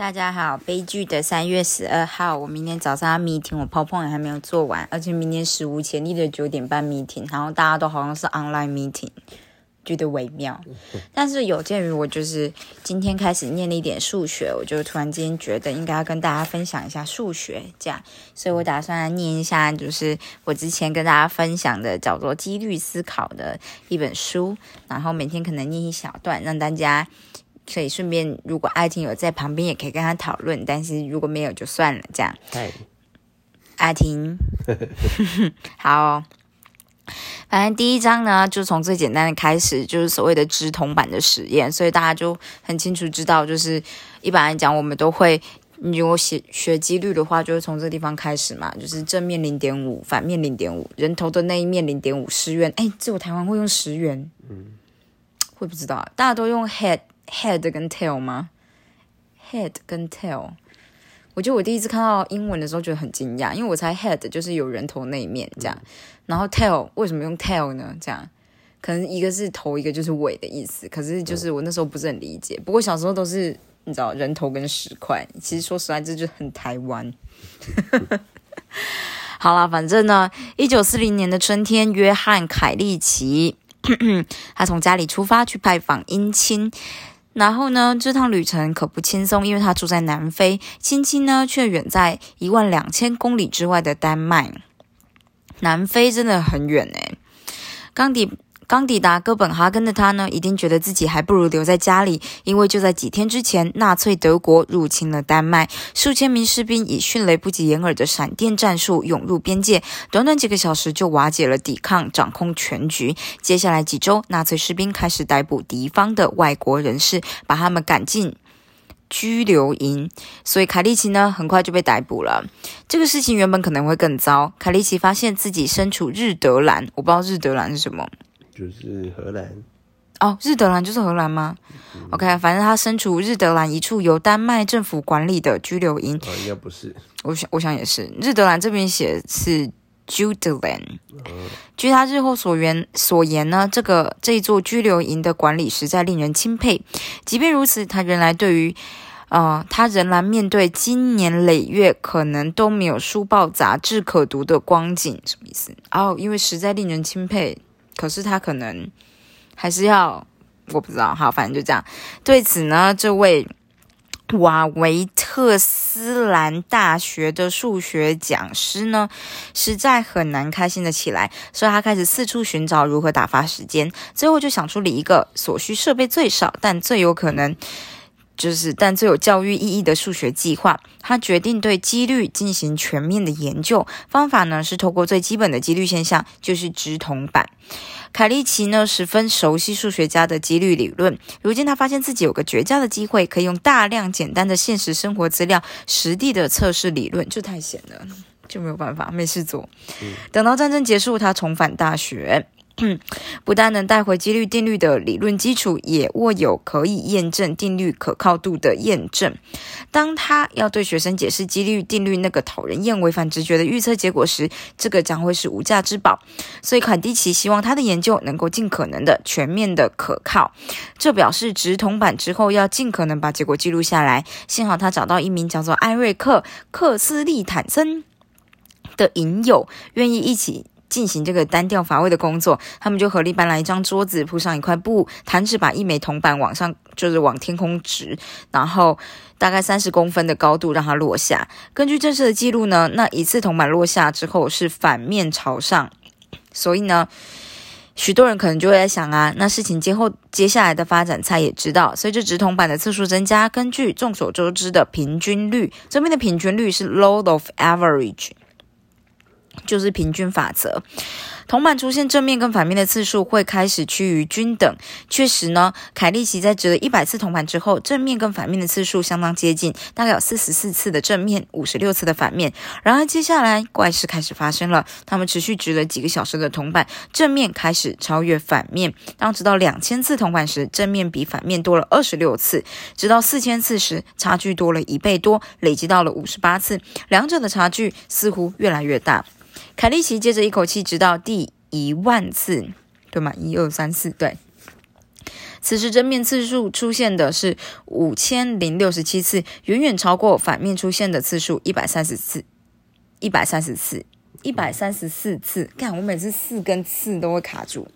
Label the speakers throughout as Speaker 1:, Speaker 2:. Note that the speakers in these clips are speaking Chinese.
Speaker 1: 大家好，悲剧的三月十二号，我明天早上要 meeting，我 PowerPoint 还没有做完，而且明天史无前例的九点半 meeting，然后大家都好像是 online meeting，觉得微妙。但是有鉴于我就是今天开始念了一点数学，我就突然间觉得应该要跟大家分享一下数学，这样，所以我打算念一下，就是我之前跟大家分享的叫做几率思考的一本书，然后每天可能念一小段，让大家。可以顺便，如果爱婷有在旁边，也可以跟他讨论。但是如果没有，就算了。这样，爱婷，好。反正第一章呢，就从最简单的开始，就是所谓的直筒版的实验。所以大家就很清楚知道，就是一般来讲，我们都会，你如果写学几率的话，就是从这个地方开始嘛，就是正面零点五，反面零点五，人头的那一面零点五，十元。哎，这我台湾会用十元，嗯，会不知道，大家都用 head。Head 跟 tail 吗？head 跟 tail，我觉得我第一次看到英文的时候觉得很惊讶，因为我猜 head 就是有人头那一面这样，然后 tail 为什么用 tail 呢？这样可能一个是头，一个就是尾的意思。可是就是我那时候不是很理解。不过小时候都是你知道人头跟石块，其实说实在这就很台湾。好了，反正呢，一九四零年的春天，约翰凯利奇 他从家里出发去拜访姻亲。然后呢，这趟旅程可不轻松，因为他住在南非，亲戚呢却远在一万两千公里之外的丹麦。南非真的很远诶，刚抵。刚抵达哥本哈根的他呢，一定觉得自己还不如留在家里，因为就在几天之前，纳粹德国入侵了丹麦，数千名士兵以迅雷不及掩耳的闪电战术涌入边界，短短几个小时就瓦解了抵抗，掌控全局。接下来几周，纳粹士兵开始逮捕敌方的外国人士，把他们赶进拘留营，所以凯利奇呢，很快就被逮捕了。这个事情原本可能会更糟，凯利奇发现自己身处日德兰，我不知道日德兰是什么。
Speaker 2: 就是荷兰
Speaker 1: 哦，日德兰就是荷兰吗？OK，反正他身处日德兰一处由丹麦政府管理的拘留营。
Speaker 2: 哦，应该不是。
Speaker 1: 我想，我想也是。日德兰这边写是 Judeland。据他日后所言所言呢，这个这一座拘留营的管理实在令人钦佩。即便如此，他原来对于呃，他仍然面对今年累月可能都没有书报杂志可读的光景。什么意思？哦，因为实在令人钦佩。可是他可能还是要，我不知道，好，反正就这样。对此呢，这位瓦维特斯兰大学的数学讲师呢，实在很难开心的起来，所以他开始四处寻找如何打发时间，最后就想出了一个所需设备最少，但最有可能。就是，但最有教育意义的数学计划，他决定对几率进行全面的研究。方法呢是透过最基本的几率现象，就是直筒板。凯利奇呢十分熟悉数学家的几率理论。如今他发现自己有个绝佳的机会，可以用大量简单的现实生活资料实地的测试理论，这太闲了，就没有办法，没事做。等到战争结束，他重返大学。不但能带回几率定律的理论基础，也握有可以验证定律可靠度的验证。当他要对学生解释几率定律那个讨人厌、违反直觉的预测结果时，这个将会是无价之宝。所以，坎迪奇希望他的研究能够尽可能的全面的可靠。这表示直筒版之后要尽可能把结果记录下来。幸好他找到一名叫做艾瑞克·克斯利坦森的影友，愿意一起。进行这个单调乏味的工作，他们就合力搬来一张桌子，铺上一块布，弹指把一枚铜板往上，就是往天空直，然后大概三十公分的高度让它落下。根据正式的记录呢，那一次铜板落下之后是反面朝上，所以呢，许多人可能就会在想啊，那事情今后接下来的发展，猜也知道，随着直筒板的次数增加，根据众所周知的平均率，这边的平均率是 load of average。就是平均法则，铜板出现正面跟反面的次数会开始趋于均等。确实呢，凯利奇在折了一百次铜板之后，正面跟反面的次数相当接近，大概有四十四次的正面，五十六次的反面。然而接下来怪事开始发生了，他们持续折了几个小时的铜板，正面开始超越反面。当直到两千次铜板时，正面比反面多了二十六次；直到四千次时，差距多了一倍多，累积到了五十八次。两者的差距似乎越来越大。凯利奇接着一口气直到第一万次，对吗？一二三四，对。此时正面次数出现的是五千零六十七次，远远超过反面出现的次数一百三十次，一百三十次，一百三十四次。看我每次四根刺都会卡住。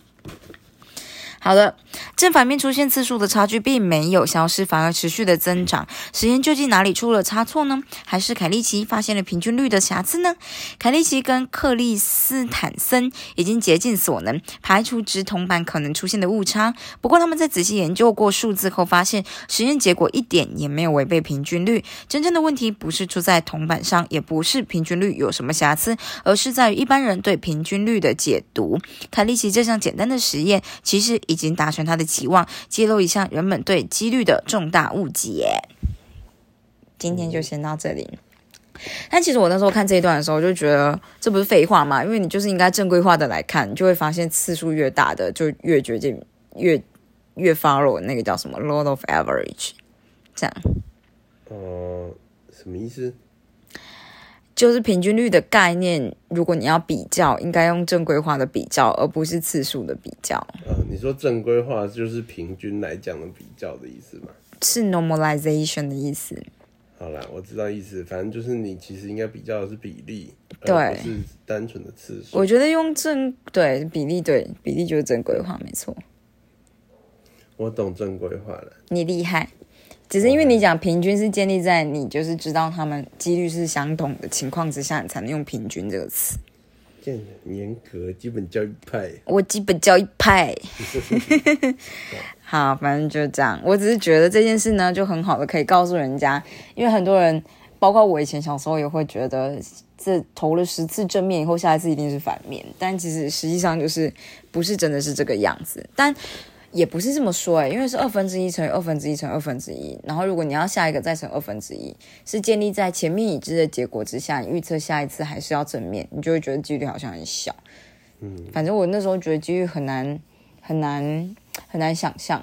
Speaker 1: 好的，正反面出现次数的差距并没有消失，反而持续的增长。实验究竟哪里出了差错呢？还是凯利奇发现了平均率的瑕疵呢？凯利奇跟克利斯坦森已经竭尽所能排除直铜板可能出现的误差。不过他们在仔细研究过数字后，发现实验结果一点也没有违背平均率。真正的问题不是出在铜板上，也不是平均率有什么瑕疵，而是在于一般人对平均率的解读。凯利奇这项简单的实验其实已经达成他的期望，揭露一项人们对几率的重大误解。今天就先到这里。但其实我那时候看这一段的时候，就觉得这不是废话吗？因为你就是应该正规化的来看，你就会发现次数越大的就越接近越越 follow 那个叫什么 law of average，这样
Speaker 2: 哦、什么意思？
Speaker 1: 就是平均率的概念。如果你要比较，应该用正规化的比较，而不是次数的比较，
Speaker 2: 嗯，你说正规化就是平均来讲的比较的意思吗？
Speaker 1: 是 normalization 的意思。
Speaker 2: 好啦，我知道意思，反正就是你其实应该比较的是比例，
Speaker 1: 对
Speaker 2: 是单纯的次数。
Speaker 1: 我觉得用正对比例对比例就是正规化，没错。
Speaker 2: 我懂正规化了，
Speaker 1: 你厉害，只是因为你讲平均是建立在你就是知道他们几率是相同的情况之下，你才能用平均这个词。
Speaker 2: 见得很严格，基本教育派。
Speaker 1: 我基本教育派。好，反正就这样。我只是觉得这件事呢，就很好的可以告诉人家，因为很多人，包括我以前小时候也会觉得，这投了十次正面以后，下一次一定是反面，但其实实际上就是不是真的是这个样子，但。也不是这么说诶、因为是二分之一乘以二分之一乘以二分之一，然后如果你要下一个再乘二分之一，是建立在前面已知的结果之下，你预测下一次还是要正面，你就会觉得几率好像很小。
Speaker 2: 嗯，
Speaker 1: 反正我那时候觉得几率很难很难很难想象，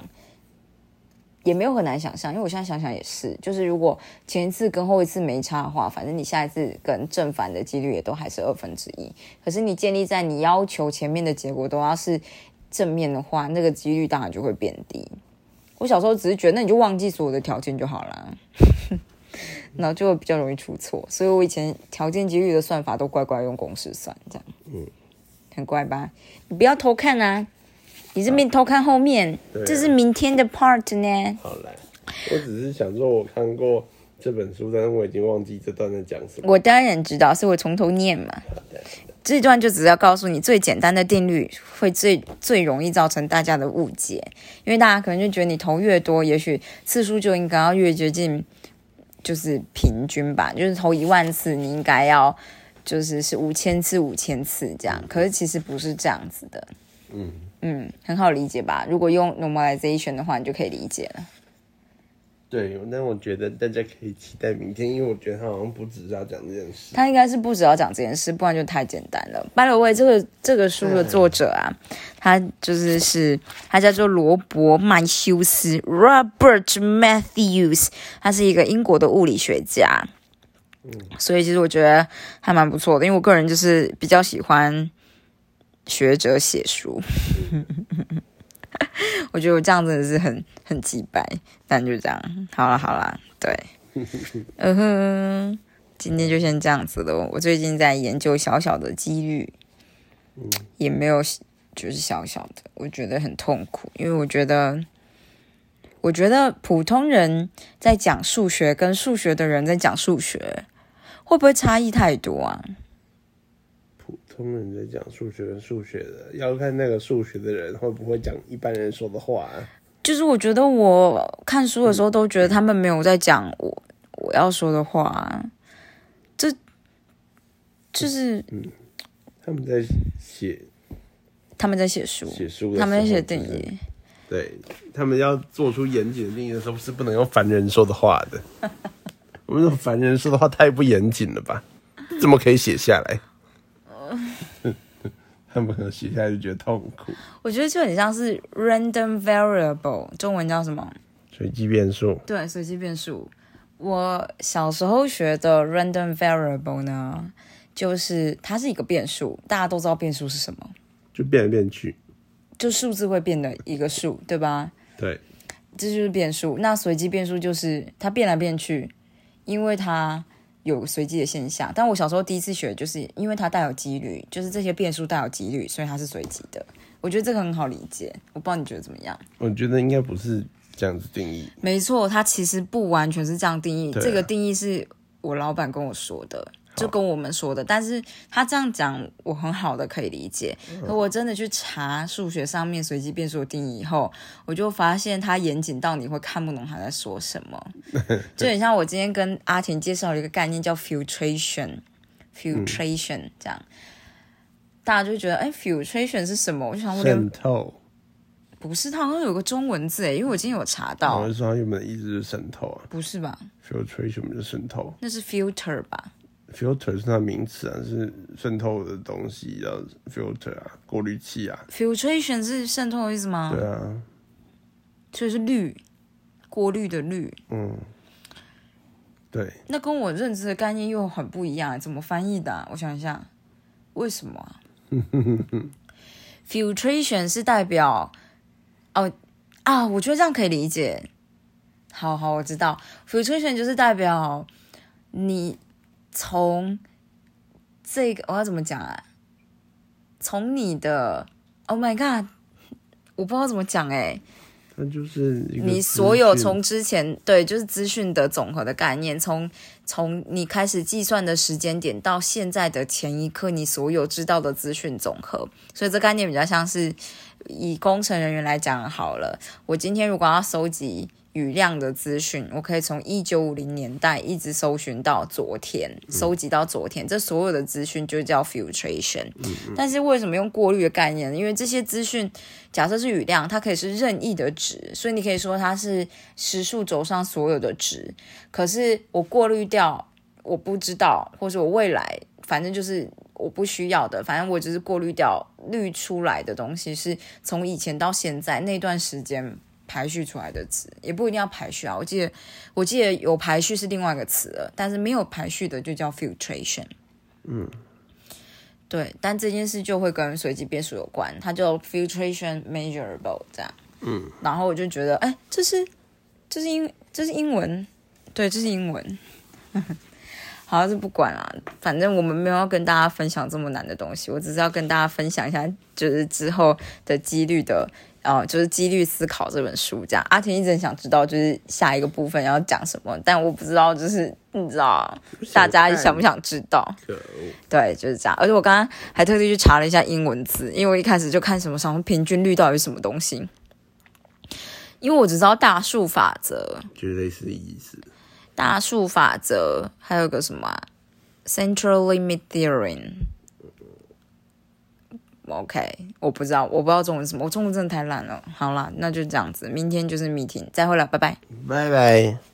Speaker 1: 也没有很难想象，因为我现在想想也是，就是如果前一次跟后一次没差的话，反正你下一次跟正反的几率也都还是二分之一。可是你建立在你要求前面的结果都要是正面的话，那个几率当然就会变低。我小时候只是觉得，那你就忘记所有的条件就好了，然后就会比较容易出错。所以我以前条件几率的算法都乖乖用公式算，这样，
Speaker 2: 嗯，
Speaker 1: 很乖吧？你不要偷看啊！你这边偷看后面，这是明天的 part 呢。
Speaker 2: 好啦，我只是想说，我看过这本书，但是我已经忘记这段在讲什么。
Speaker 1: 我当然知道，是我从头念嘛。这段就只是要告诉你，最简单的定律会最最容易造成大家的误解，因为大家可能就觉得你投越多，也许次数就应该要越接近，就是平均吧，就是投一万次，你应该要就是是五千次五千次这样，可是其实不是这样子的，
Speaker 2: 嗯，
Speaker 1: 嗯，很好理解吧？如果用 normalization 的话，你就可以理解了。
Speaker 2: 对，但我觉得大家可以期待明天，因为我觉得他好像不只是要讲这件事。
Speaker 1: 他应该是不只要讲这件事，不然就太简单了。By the way，这个这个书的作者啊，他就是是他叫做罗伯曼修斯 （Robert Matthews），他是一个英国的物理学家。所以其实我觉得还蛮不错的，因为我个人就是比较喜欢学者写书。我觉得我这样真的是很很鸡掰，但就这样，好了好了，对，嗯哼，今天就先这样子了。我最近在研究小小的几率，也没有就是小小的，我觉得很痛苦，因为我觉得，我觉得普通人在讲数学跟数学的人在讲数学，会不会差异太多啊？
Speaker 2: 普通人在讲数学跟数学的，要看那个数学的人会不会讲一般人说的话、啊。
Speaker 1: 就是我觉得我看书的时候都觉得他们没有在讲我我要说的话啊，这就是嗯
Speaker 2: 他们在写
Speaker 1: 他们在写书，
Speaker 2: 写书
Speaker 1: 他们在写定义。
Speaker 2: 对他们要做出严谨的定义的时候，是不能用凡人说的话的。我们用凡人说的话太不严谨了吧？怎么可以写下来？他们可能写下来就觉得痛苦。
Speaker 1: 我觉得就很像是 random variable，中文叫什么？
Speaker 2: 随机变数，
Speaker 1: 对，随机变数。我小时候学的 random variable 呢，就是它是一个变数，大家都知道变数是什么，
Speaker 2: 就变来变去。
Speaker 1: 就数字会变的一个数，对吧？
Speaker 2: 对，
Speaker 1: 这就是变数。那随机变数就是它变来变去，因为它有随机的现象。但我小时候第一次学，就是因为它带有几率，就是这些变数带有几率，所以它是随机的。我觉得这个很好理解，我不知道你觉得怎么样？
Speaker 2: 我觉得应该不是这样子定义。
Speaker 1: 没错，它其实不完全是这样定义，
Speaker 2: 啊
Speaker 1: 这个定义是我老板跟我说的。就跟我们说的，但是他这样讲，我很好的可以理解。可我真的去查数学上面随机变数的定义以后，我就发现他严谨到你会看不懂他在说什么。就很像我今天跟阿婷介绍了一个概念叫 filtration，filtration、这样，大家就觉得哎，filtration 是什么？我就想
Speaker 2: 渗透，
Speaker 1: 不是，它好像有个中文字哎，因为我今天有查
Speaker 2: 我
Speaker 1: 到，
Speaker 2: 是说它原本的意思是渗透啊
Speaker 1: 不是吧
Speaker 2: ？，filtration 就是渗透
Speaker 1: 那是 filter 吧？
Speaker 2: ，filter 是它的名词啊，是渗透的东西叫 filter 啊，过滤器啊
Speaker 1: ，filtration 是渗透的意思吗？
Speaker 2: 对啊，
Speaker 1: 所以是滤，过滤的滤。
Speaker 2: 嗯，对，
Speaker 1: 那跟我认知的概念又很不一样，怎么翻译的啊、我想一下，为什么啊？filtration 是代表哦啊，我觉得这样可以理解。好好，我知道，filtration 就是代表你从这个我要怎么讲啊？从你的 Oh my God，我不知道怎么讲哎、
Speaker 2: 它就是
Speaker 1: 你所有从之前对，就是资讯的总和的概念，从从你开始计算的时间点到现在的前一刻，你所有知道的资讯总和。所以这概念比较像是以工程人员来讲好了，我今天如果要收集。雨量的资讯，我可以从一九五零年代一直搜寻到昨天，收集到昨天，这所有的资讯就叫 filtration。但是为什么用过滤的概念呢？因为这些资讯假设是雨量，它可以是任意的值，所以你可以说它是时速轴上所有的值。可是我过滤掉我不知道，或者我未来反正就是我不需要的，反正我只是过滤掉滤出来的东西，是从以前到现在那段时间排序出来的词，也不一定要排序啊。我记得我记得有排序是另外一个词了，但是没有排序的就叫 filtration。嗯对，但这件事就会跟随机变数有关，它叫 filtration measurable 这样。嗯，然后我就觉得，哎，这是这是英这是英文，对，这是英文。好，这不管啦，反正我们没有要跟大家分享这么难的东西，我只是要跟大家分享一下，就是之后的几率的，呃，就是几率思考这本书这样。阿田一直很想知道，就是下一个部分要讲什么，但我不知道，就是你知道，大家想不想知道？对，就是这样。而且我刚刚还特地去查了一下英文字，因为我一开始就看什么什么平均率到底是什么东西，因为我只知道大数法则，
Speaker 2: 就是类似的意思。
Speaker 1: 大数法则还有个什么、啊、central limit theorem。OK，我不知道，我不知道中文是什么，我中文真的太烂了。好啦，那就这样子，明天就是 meeting，再会了，拜拜。
Speaker 2: 拜拜。